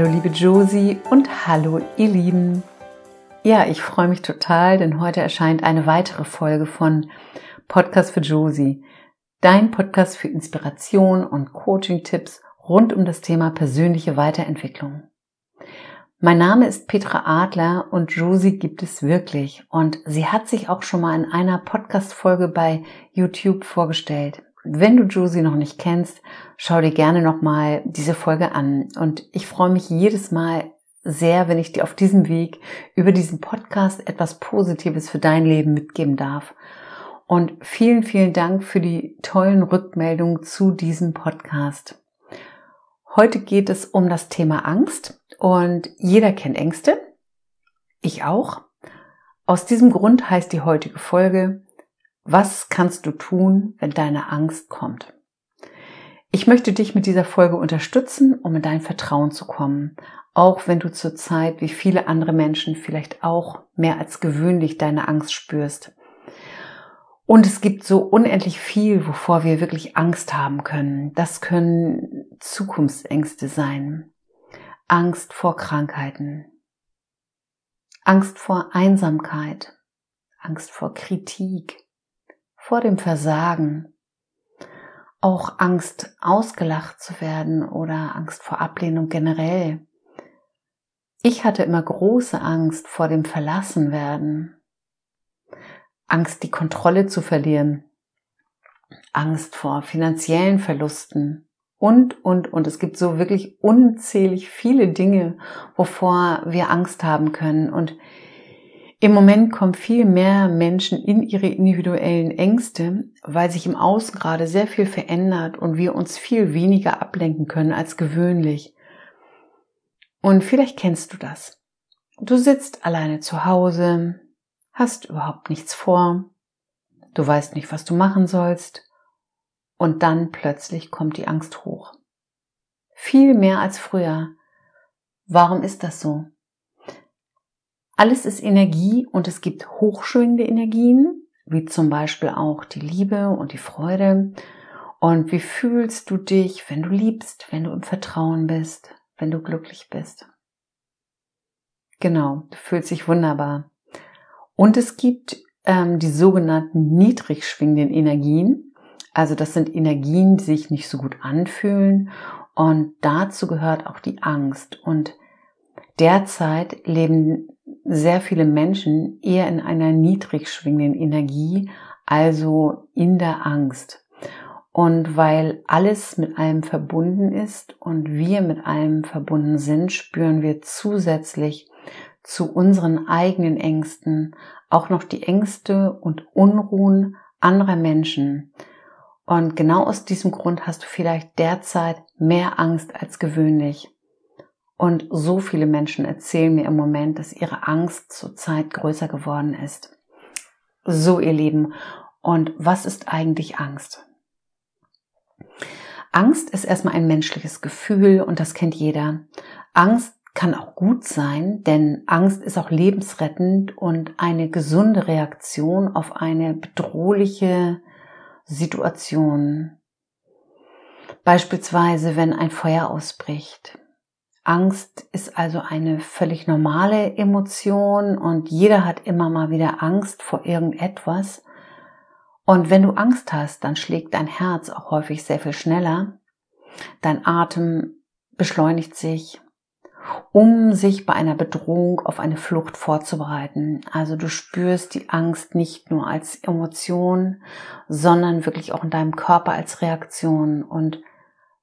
Hallo liebe Josie und hallo ihr Lieben. Ja, ich freue mich total, denn heute erscheint eine weitere Folge von Podcast für Josie. Dein Podcast für Inspiration und Coaching-Tipps rund um das Thema persönliche Weiterentwicklung. Mein Name ist Petra Adler und Josie gibt es wirklich und sie hat sich auch schon mal in einer Podcast-Folge bei YouTube vorgestellt. Wenn du Josie noch nicht kennst, schau dir gerne nochmal diese Folge an. Und ich freue mich jedes Mal sehr, wenn ich dir auf diesem Weg über diesen Podcast etwas Positives für dein Leben mitgeben darf. Und vielen, vielen Dank für die tollen Rückmeldungen zu diesem Podcast. Heute geht es um das Thema Angst und jeder kennt Ängste. Ich auch. Aus diesem Grund heißt die heutige Folge was kannst du tun, wenn deine Angst kommt? Ich möchte dich mit dieser Folge unterstützen, um in dein Vertrauen zu kommen, auch wenn du zurzeit wie viele andere Menschen vielleicht auch mehr als gewöhnlich deine Angst spürst. Und es gibt so unendlich viel, wovor wir wirklich Angst haben können. Das können Zukunftsängste sein. Angst vor Krankheiten. Angst vor Einsamkeit. Angst vor Kritik vor dem Versagen, auch Angst ausgelacht zu werden oder Angst vor Ablehnung generell. Ich hatte immer große Angst vor dem Verlassenwerden, Angst, die Kontrolle zu verlieren, Angst vor finanziellen Verlusten und, und, und. Es gibt so wirklich unzählig viele Dinge, wovor wir Angst haben können. Und im Moment kommen viel mehr Menschen in ihre individuellen Ängste, weil sich im Außen gerade sehr viel verändert und wir uns viel weniger ablenken können als gewöhnlich. Und vielleicht kennst du das. Du sitzt alleine zu Hause, hast überhaupt nichts vor, du weißt nicht, was du machen sollst, und dann plötzlich kommt die Angst hoch. Viel mehr als früher. Warum ist das so? Alles ist Energie und es gibt hochschwingende Energien, wie zum Beispiel auch die Liebe und die Freude. Und wie fühlst du dich, wenn du liebst, wenn du im Vertrauen bist, wenn du glücklich bist? Genau, du fühlst dich wunderbar. Und es gibt ähm, die sogenannten niedrig schwingenden Energien. Also das sind Energien, die sich nicht so gut anfühlen. Und dazu gehört auch die Angst. Und derzeit leben sehr viele Menschen eher in einer niedrig schwingenden Energie, also in der Angst. Und weil alles mit allem verbunden ist und wir mit allem verbunden sind, spüren wir zusätzlich zu unseren eigenen Ängsten auch noch die Ängste und Unruhen anderer Menschen. Und genau aus diesem Grund hast du vielleicht derzeit mehr Angst als gewöhnlich. Und so viele Menschen erzählen mir im Moment, dass ihre Angst zurzeit größer geworden ist. So, ihr Lieben. Und was ist eigentlich Angst? Angst ist erstmal ein menschliches Gefühl und das kennt jeder. Angst kann auch gut sein, denn Angst ist auch lebensrettend und eine gesunde Reaktion auf eine bedrohliche Situation. Beispielsweise, wenn ein Feuer ausbricht. Angst ist also eine völlig normale Emotion und jeder hat immer mal wieder Angst vor irgendetwas. Und wenn du Angst hast, dann schlägt dein Herz auch häufig sehr viel schneller. Dein Atem beschleunigt sich, um sich bei einer Bedrohung auf eine Flucht vorzubereiten. Also du spürst die Angst nicht nur als Emotion, sondern wirklich auch in deinem Körper als Reaktion. Und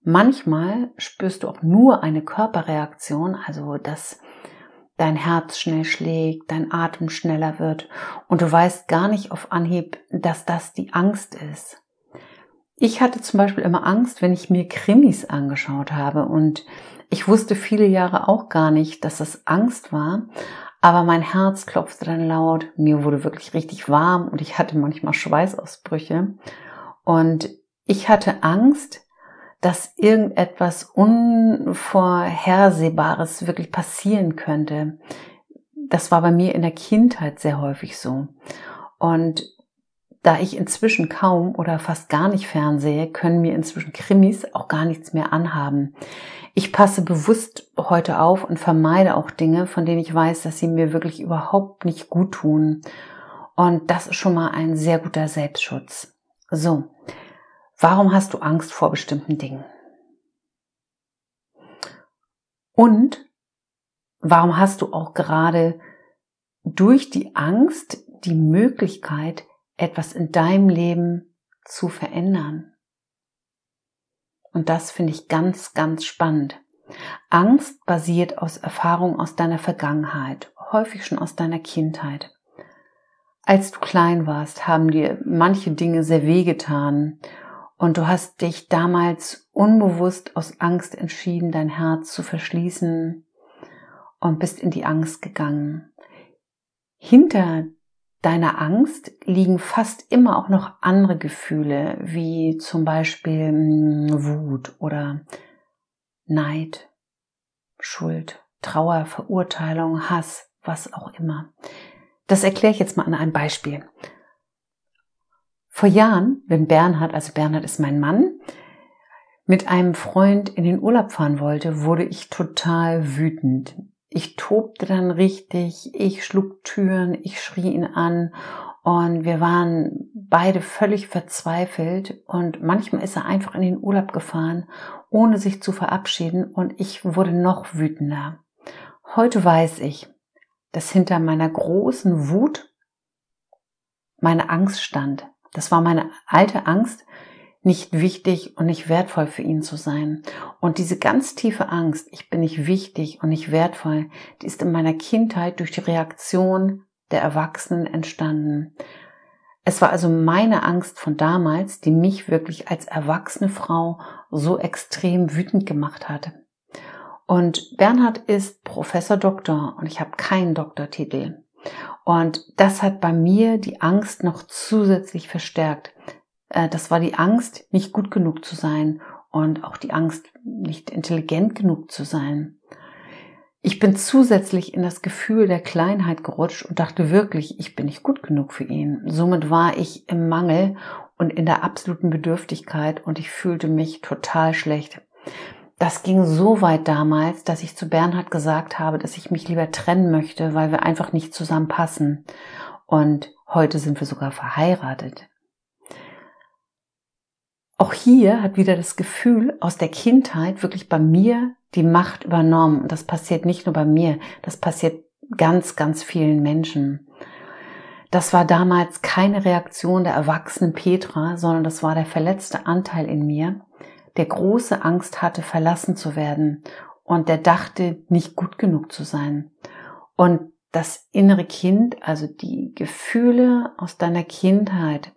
Manchmal spürst du auch nur eine Körperreaktion, also dass dein Herz schnell schlägt, dein Atem schneller wird und du weißt gar nicht auf Anhieb, dass das die Angst ist. Ich hatte zum Beispiel immer Angst, wenn ich mir Krimis angeschaut habe und ich wusste viele Jahre auch gar nicht, dass das Angst war, aber mein Herz klopfte dann laut, mir wurde wirklich richtig warm und ich hatte manchmal Schweißausbrüche und ich hatte Angst, dass irgendetwas Unvorhersehbares wirklich passieren könnte. Das war bei mir in der Kindheit sehr häufig so. Und da ich inzwischen kaum oder fast gar nicht fernsehe, können mir inzwischen Krimis auch gar nichts mehr anhaben. Ich passe bewusst heute auf und vermeide auch Dinge, von denen ich weiß, dass sie mir wirklich überhaupt nicht gut tun. Und das ist schon mal ein sehr guter Selbstschutz. So, warum hast du Angst vor bestimmten Dingen? Und warum hast du auch gerade durch die Angst die Möglichkeit, etwas in deinem Leben zu verändern? Und das finde ich ganz, ganz spannend. Angst basiert aus Erfahrungen aus deiner Vergangenheit, häufig schon aus deiner Kindheit. Als du klein warst, haben dir manche Dinge sehr wehgetan und du hast dich damals unbewusst aus Angst entschieden, dein Herz zu verschließen und bist in die Angst gegangen. Hinter deiner Angst liegen fast immer auch noch andere Gefühle, wie zum Beispiel hm, Wut oder Neid, Schuld, Trauer, Verurteilung, Hass, was auch immer. Das erkläre ich jetzt mal an einem Beispiel. Vor Jahren, wenn Bernhard, also Bernhard ist mein Mann, mit einem Freund in den Urlaub fahren wollte, wurde ich total wütend. Ich tobte dann richtig, ich schlug Türen, ich schrie ihn an und wir waren beide völlig verzweifelt und manchmal ist er einfach in den Urlaub gefahren, ohne sich zu verabschieden und ich wurde noch wütender. Heute weiß ich, dass hinter meiner großen Wut meine Angst stand. Das war meine alte Angst, nicht wichtig und nicht wertvoll für ihn zu sein. Und diese ganz tiefe Angst, ich bin nicht wichtig und nicht wertvoll, die ist in meiner Kindheit durch die Reaktion der Erwachsenen entstanden. Es war also meine Angst von damals, die mich wirklich als erwachsene Frau so extrem wütend gemacht hat. Und Bernhard ist Professor Doktor und ich habe keinen Doktortitel. Und das hat bei mir die Angst noch zusätzlich verstärkt. Äh, das war die Angst, nicht gut genug zu sein und auch die Angst, nicht intelligent genug zu sein. Ich bin zusätzlich in das Gefühl der Kleinheit gerutscht und dachte wirklich, ich bin nicht gut genug für ihn. Somit war ich im Mangel und in der absoluten Bedürftigkeit und ich fühlte mich total schlecht. Das ging so weit damals, dass ich zu Bernhard gesagt habe, dass ich mich lieber trennen möchte, weil wir einfach nicht zusammenpassen. Und heute sind wir sogar verheiratet. Auch hier hat wieder das Gefühl aus der Kindheit wirklich bei mir die Macht übernommen. Und das passiert nicht nur bei mir, das passiert ganz, ganz vielen Menschen. Das war damals keine Reaktion der erwachsenen Petra, sondern das war der verletzte Anteil in mir, der große Angst hatte, verlassen zu werden und der dachte, nicht gut genug zu sein. Und das innere Kind, also die Gefühle aus deiner Kindheit,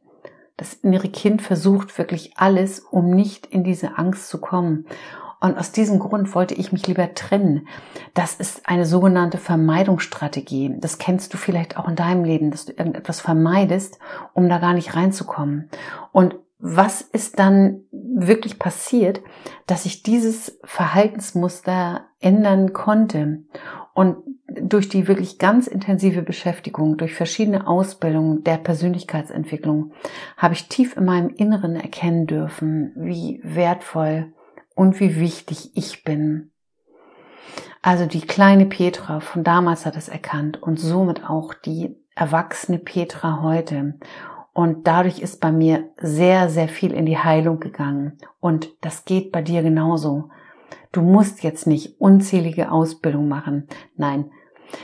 das innere Kind versucht wirklich alles, um nicht in diese Angst zu kommen. Und aus diesem Grund wollte ich mich lieber trennen. Das ist eine sogenannte Vermeidungsstrategie. Das kennst du vielleicht auch in deinem Leben, dass du irgendetwas vermeidest, um da gar nicht reinzukommen. Und was ist dann wirklich passiert, dass ich dieses Verhaltensmuster ändern konnte? Und durch die wirklich ganz intensive Beschäftigung, durch verschiedene Ausbildungen der Persönlichkeitsentwicklung, habe ich tief in meinem Inneren erkennen dürfen, wie wertvoll und wie wichtig ich bin. Also die kleine Petra von damals hat es erkannt und somit auch die erwachsene Petra heute. Und dadurch ist bei mir sehr, sehr viel in die Heilung gegangen. Und das geht bei dir genauso. Du musst jetzt nicht unzählige Ausbildung machen. Nein,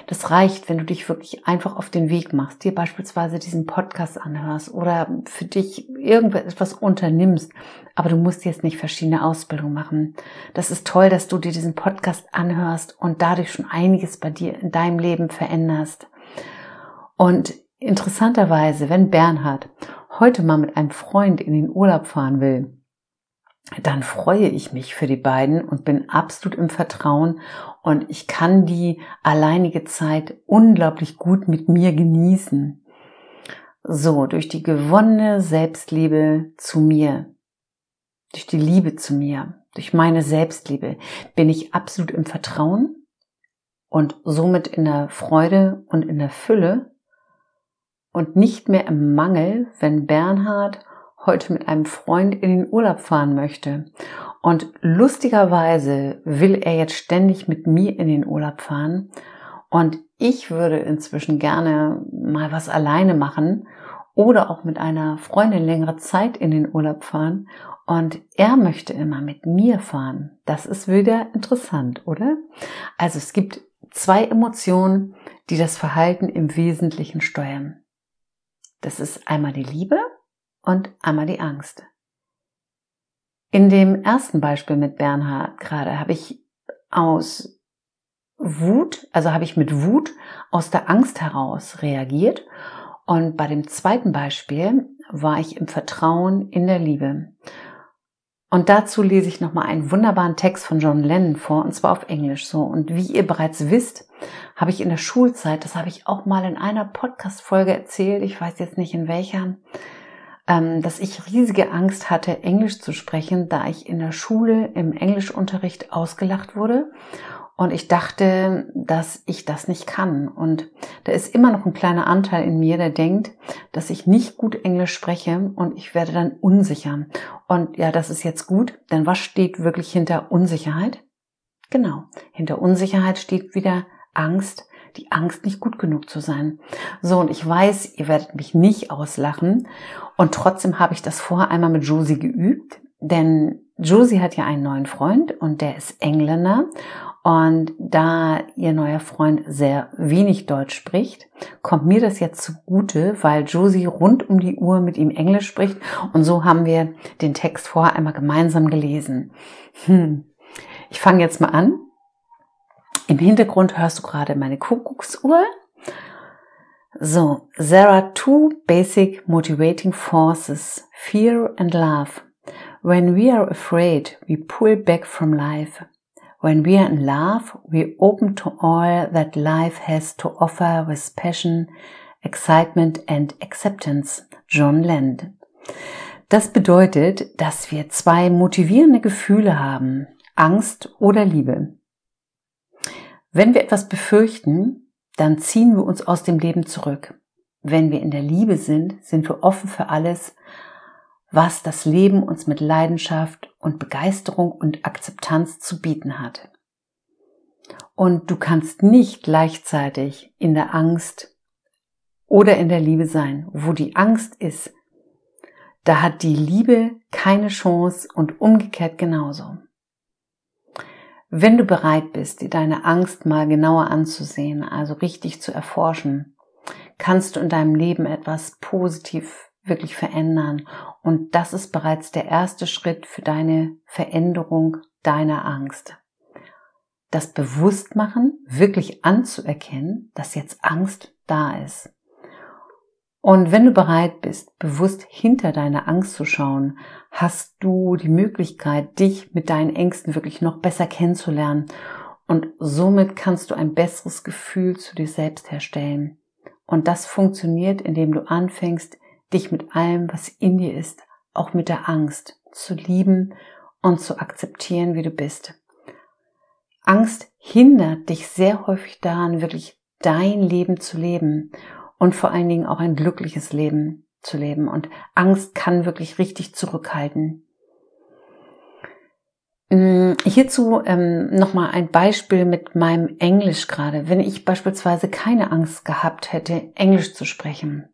das reicht, wenn du dich wirklich einfach auf den Weg machst, dir beispielsweise diesen Podcast anhörst oder für dich irgendetwas unternimmst. Aber du musst jetzt nicht verschiedene Ausbildungen machen. Das ist toll, dass du dir diesen Podcast anhörst und dadurch schon einiges bei dir in deinem Leben veränderst. Und interessanterweise, wenn Bernhard heute mal mit einem Freund in den Urlaub fahren will, dann freue ich mich für die beiden und bin absolut im Vertrauen und ich kann die alleinige Zeit unglaublich gut mit mir genießen. So, durch die gewonnene Selbstliebe zu mir, durch die Liebe zu mir, durch meine Selbstliebe bin ich absolut im Vertrauen und somit in der Freude und in der Fülle und nicht mehr im Mangel, wenn Bernhard heute mit einem Freund in den Urlaub fahren möchte. Und lustigerweise will er jetzt ständig mit mir in den Urlaub fahren. Und ich würde inzwischen gerne mal was alleine machen oder auch mit einer Freundin längere Zeit in den Urlaub fahren. Und er möchte immer mit mir fahren. Das ist wieder interessant, oder? Also es gibt zwei Emotionen, die das Verhalten im Wesentlichen steuern. Das ist einmal die Liebe und einmal die Angst. In dem ersten Beispiel mit Bernhard gerade habe ich aus Wut, also habe ich mit Wut aus der Angst heraus reagiert und bei dem zweiten Beispiel war ich im Vertrauen in der Liebe. Und dazu lese ich nochmal einen wunderbaren Text von John Lennon vor, und zwar auf Englisch so. Und wie ihr bereits wisst, habe ich in der Schulzeit, das habe ich auch mal in einer Podcast-Folge erzählt, ich weiß jetzt nicht in welcher, ähm, dass ich riesige Angst hatte, Englisch zu sprechen, da ich in der Schule im Englischunterricht ausgelacht wurde und ich dachte, dass ich das nicht kann. Und da ist immer noch ein kleiner Anteil in mir, der denkt, dass ich nicht gut Englisch spreche und ich werde dann unsicher. Und ja, das ist jetzt gut, denn was steht wirklich hinter Unsicherheit? Genau, hinter Unsicherheit steht wieder Angst, die Angst, nicht gut genug zu sein. So, und ich weiß, ihr werdet mich nicht auslachen. Und trotzdem habe ich das vorher einmal mit Josie geübt. Denn Josie hat ja einen neuen Freund und der ist Engländer. Und da ihr neuer Freund sehr wenig Deutsch spricht, kommt mir das jetzt zugute, weil Josie rund um die Uhr mit ihm Englisch spricht. Und so haben wir den Text vorher einmal gemeinsam gelesen. Hm. Ich fange jetzt mal an. Im Hintergrund hörst du gerade meine Kuckucksuhr. So, there are two basic motivating forces, fear and love. When we are afraid, we pull back from life. When we are in love, we open to all that life has to offer with passion, excitement and acceptance. John Land. Das bedeutet, dass wir zwei motivierende Gefühle haben, Angst oder Liebe. Wenn wir etwas befürchten, dann ziehen wir uns aus dem Leben zurück. Wenn wir in der Liebe sind, sind wir offen für alles, was das Leben uns mit Leidenschaft und Begeisterung und Akzeptanz zu bieten hat. Und du kannst nicht gleichzeitig in der Angst oder in der Liebe sein. Wo die Angst ist, da hat die Liebe keine Chance und umgekehrt genauso. Wenn du bereit bist, dir deine Angst mal genauer anzusehen, also richtig zu erforschen, kannst du in deinem Leben etwas positiv wirklich verändern. Und das ist bereits der erste Schritt für deine Veränderung deiner Angst. Das Bewusstmachen, wirklich anzuerkennen, dass jetzt Angst da ist. Und wenn du bereit bist, bewusst hinter deine Angst zu schauen, hast du die Möglichkeit, dich mit deinen Ängsten wirklich noch besser kennenzulernen. Und somit kannst du ein besseres Gefühl zu dir selbst herstellen. Und das funktioniert, indem du anfängst, dich mit allem, was in dir ist, auch mit der Angst zu lieben und zu akzeptieren, wie du bist. Angst hindert dich sehr häufig daran, wirklich dein Leben zu leben und vor allen Dingen auch ein glückliches Leben zu leben. Und Angst kann wirklich richtig zurückhalten. Mm, hierzu ähm, nochmal ein Beispiel mit meinem Englisch gerade. Wenn ich beispielsweise keine Angst gehabt hätte, Englisch zu sprechen,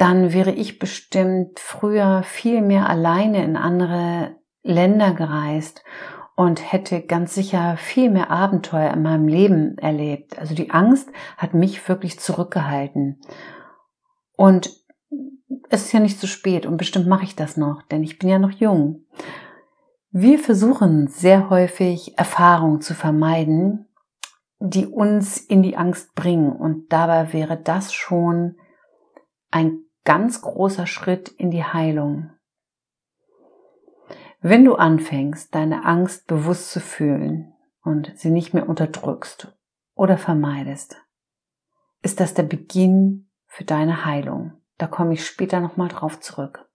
dann wäre ich bestimmt früher viel mehr alleine in andere Länder gereist und hätte ganz sicher viel mehr Abenteuer in meinem Leben erlebt. Also die Angst hat mich wirklich zurückgehalten. Und es ist ja nicht zu spät und bestimmt mache ich das noch, denn ich bin ja noch jung. Wir versuchen sehr häufig Erfahrungen zu vermeiden, die uns in die Angst bringen und dabei wäre das schon ein ganz großer Schritt in die Heilung. Wenn du anfängst, deine Angst bewusst zu fühlen und sie nicht mehr unterdrückst oder vermeidest, ist das der Beginn für deine Heilung. Da komme ich später nochmal drauf zurück.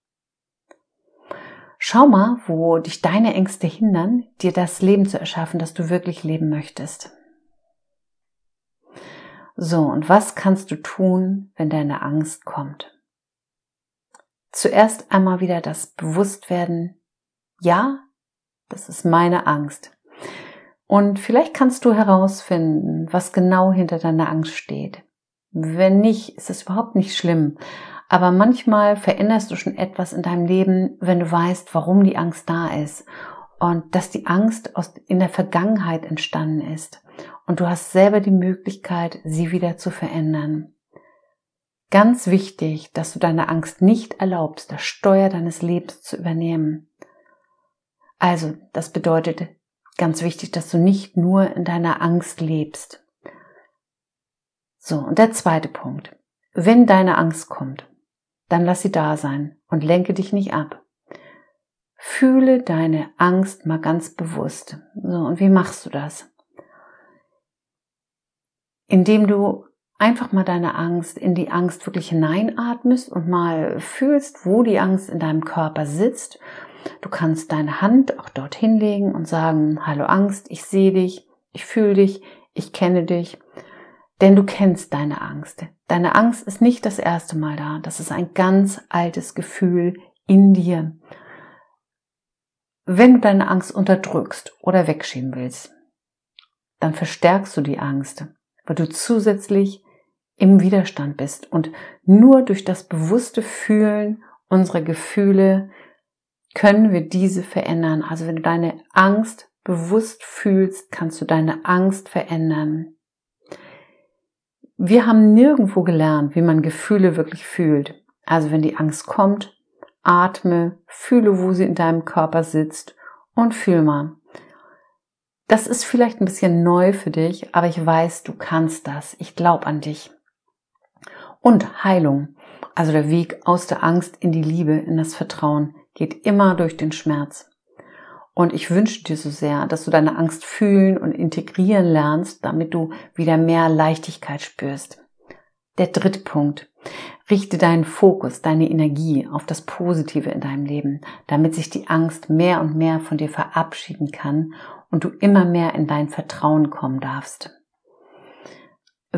Schau mal, wo dich deine Ängste hindern, dir das Leben zu erschaffen, das du wirklich leben möchtest. So, und was kannst du tun, wenn deine Angst kommt? Zuerst einmal wieder das Bewusstwerden, ja, Das ist meine Angst. Und vielleicht kannst du herausfinden, was genau hinter deiner Angst steht. Wenn nicht, ist es überhaupt nicht schlimm. Aber manchmal veränderst du schon etwas in deinem Leben, wenn du weißt, warum die Angst da ist. Und dass die Angst aus, in der Vergangenheit entstanden ist. Und du hast selber die Möglichkeit, sie wieder zu verändern. Ganz wichtig, dass du deine Angst nicht erlaubst, das Steuer deines Lebens zu übernehmen. Also, das bedeutet ganz wichtig, dass du nicht nur in deiner Angst lebst. So, und der zweite Punkt. Wenn deine Angst kommt, dann lass sie da sein und lenke dich nicht ab. Fühle deine Angst mal ganz bewusst. So, und wie machst du das? Indem du einfach mal deine Angst in die Angst wirklich hineinatmest und mal fühlst, wo die Angst in deinem Körper sitzt. Du kannst deine Hand auch dorthin legen und sagen, hallo Angst, ich sehe dich, ich fühle dich, ich kenne dich. Denn du kennst deine Angst. Deine Angst ist nicht das erste Mal da. Das ist ein ganz altes Gefühl in dir. Wenn du deine Angst unterdrückst oder wegschieben willst, dann verstärkst du die Angst, weil du zusätzlich im Widerstand bist. Und nur durch das bewusste Fühlen unserer Gefühle können wir diese verändern. Also wenn du deine Angst bewusst fühlst, kannst du deine Angst verändern. Wir haben nirgendwo gelernt, wie man Gefühle wirklich fühlt. Also wenn die Angst kommt, atme, fühle, wo sie in deinem Körper sitzt und fühl mal. Das ist vielleicht ein bisschen neu für dich, aber ich weiß, du kannst das. Ich glaube an dich und Heilung. Also der Weg aus der Angst in die Liebe, in das Vertrauen, geht immer durch den Schmerz. Und ich wünsche dir so sehr, dass du deine Angst fühlen und integrieren lernst, damit du wieder mehr Leichtigkeit spürst. Der dritte Punkt. Richte deinen Fokus, deine Energie auf das Positive in deinem Leben, damit sich die Angst mehr und mehr von dir verabschieden kann und du immer mehr in dein Vertrauen kommen darfst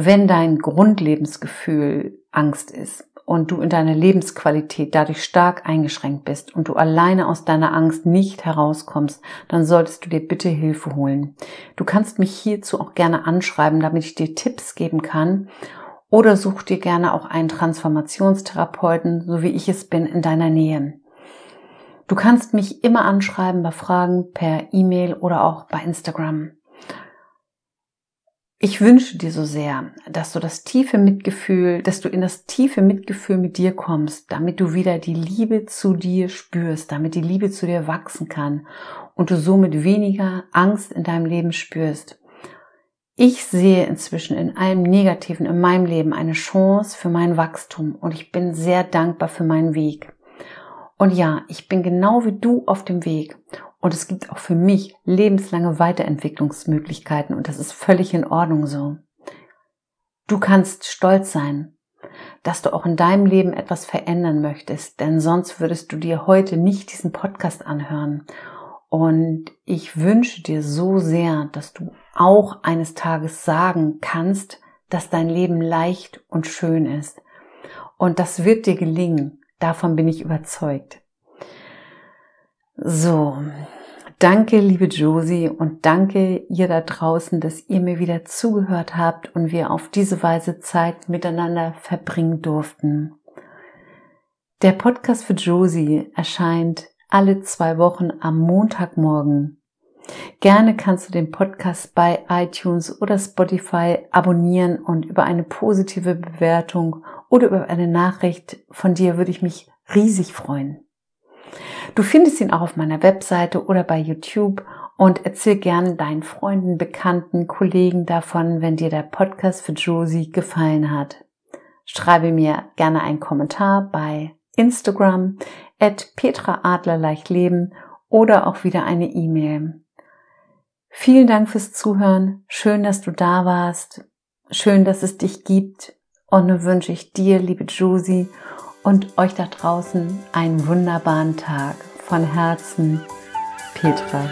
wenn dein Grundlebensgefühl Angst ist und du in deiner Lebensqualität dadurch stark eingeschränkt bist und du alleine aus deiner Angst nicht herauskommst, dann solltest du dir bitte Hilfe holen. Du kannst mich hierzu auch gerne anschreiben, damit ich dir Tipps geben kann oder such dir gerne auch einen Transformationstherapeuten, so wie ich es bin, in deiner Nähe. Du kannst mich immer anschreiben bei Fragen per E-Mail oder auch bei Instagram. Ich wünsche dir so sehr, dass du das tiefe Mitgefühl, dass du in das tiefe Mitgefühl mit dir kommst, damit du wieder die Liebe zu dir spürst, damit die Liebe zu dir wachsen kann und du somit weniger Angst in deinem Leben spürst. Ich sehe inzwischen in allem Negativen in meinem Leben eine Chance für mein Wachstum und ich bin sehr dankbar für meinen Weg. Und ja, ich bin genau wie du auf dem Weg und es gibt auch für mich lebenslange Weiterentwicklungsmöglichkeiten und das ist völlig in Ordnung so. Du kannst stolz sein, dass du auch in deinem Leben etwas verändern möchtest, denn sonst würdest du dir heute nicht diesen Podcast anhören. Und ich wünsche dir so sehr, dass du auch eines Tages sagen kannst, dass dein Leben leicht und schön ist. Und das wird dir gelingen. Davon bin ich überzeugt. So, danke liebe Josie und danke ihr da draußen, dass ihr mir wieder zugehört habt und wir auf diese Weise Zeit miteinander verbringen durften. Der Podcast für Josie erscheint alle zwei Wochen am Montagmorgen. Gerne kannst du den Podcast bei iTunes oder Spotify abonnieren und über eine positive Bewertung oder über eine Nachricht von dir würde ich mich riesig freuen. Du findest ihn auch auf meiner Webseite oder bei YouTube und erzähl gern deinen Freunden, Bekannten, Kollegen davon, wenn dir der Podcast für Josie gefallen hat. Schreibe mir gerne einen Kommentar bei Instagram at Petra oder auch wieder eine E-Mail. Vielen Dank fürs Zuhören. Schön, dass du da warst. Schön, dass es dich gibt. Und nun wünsche ich dir, liebe Josie, und euch da draußen einen wunderbaren Tag. Von Herzen, Petra.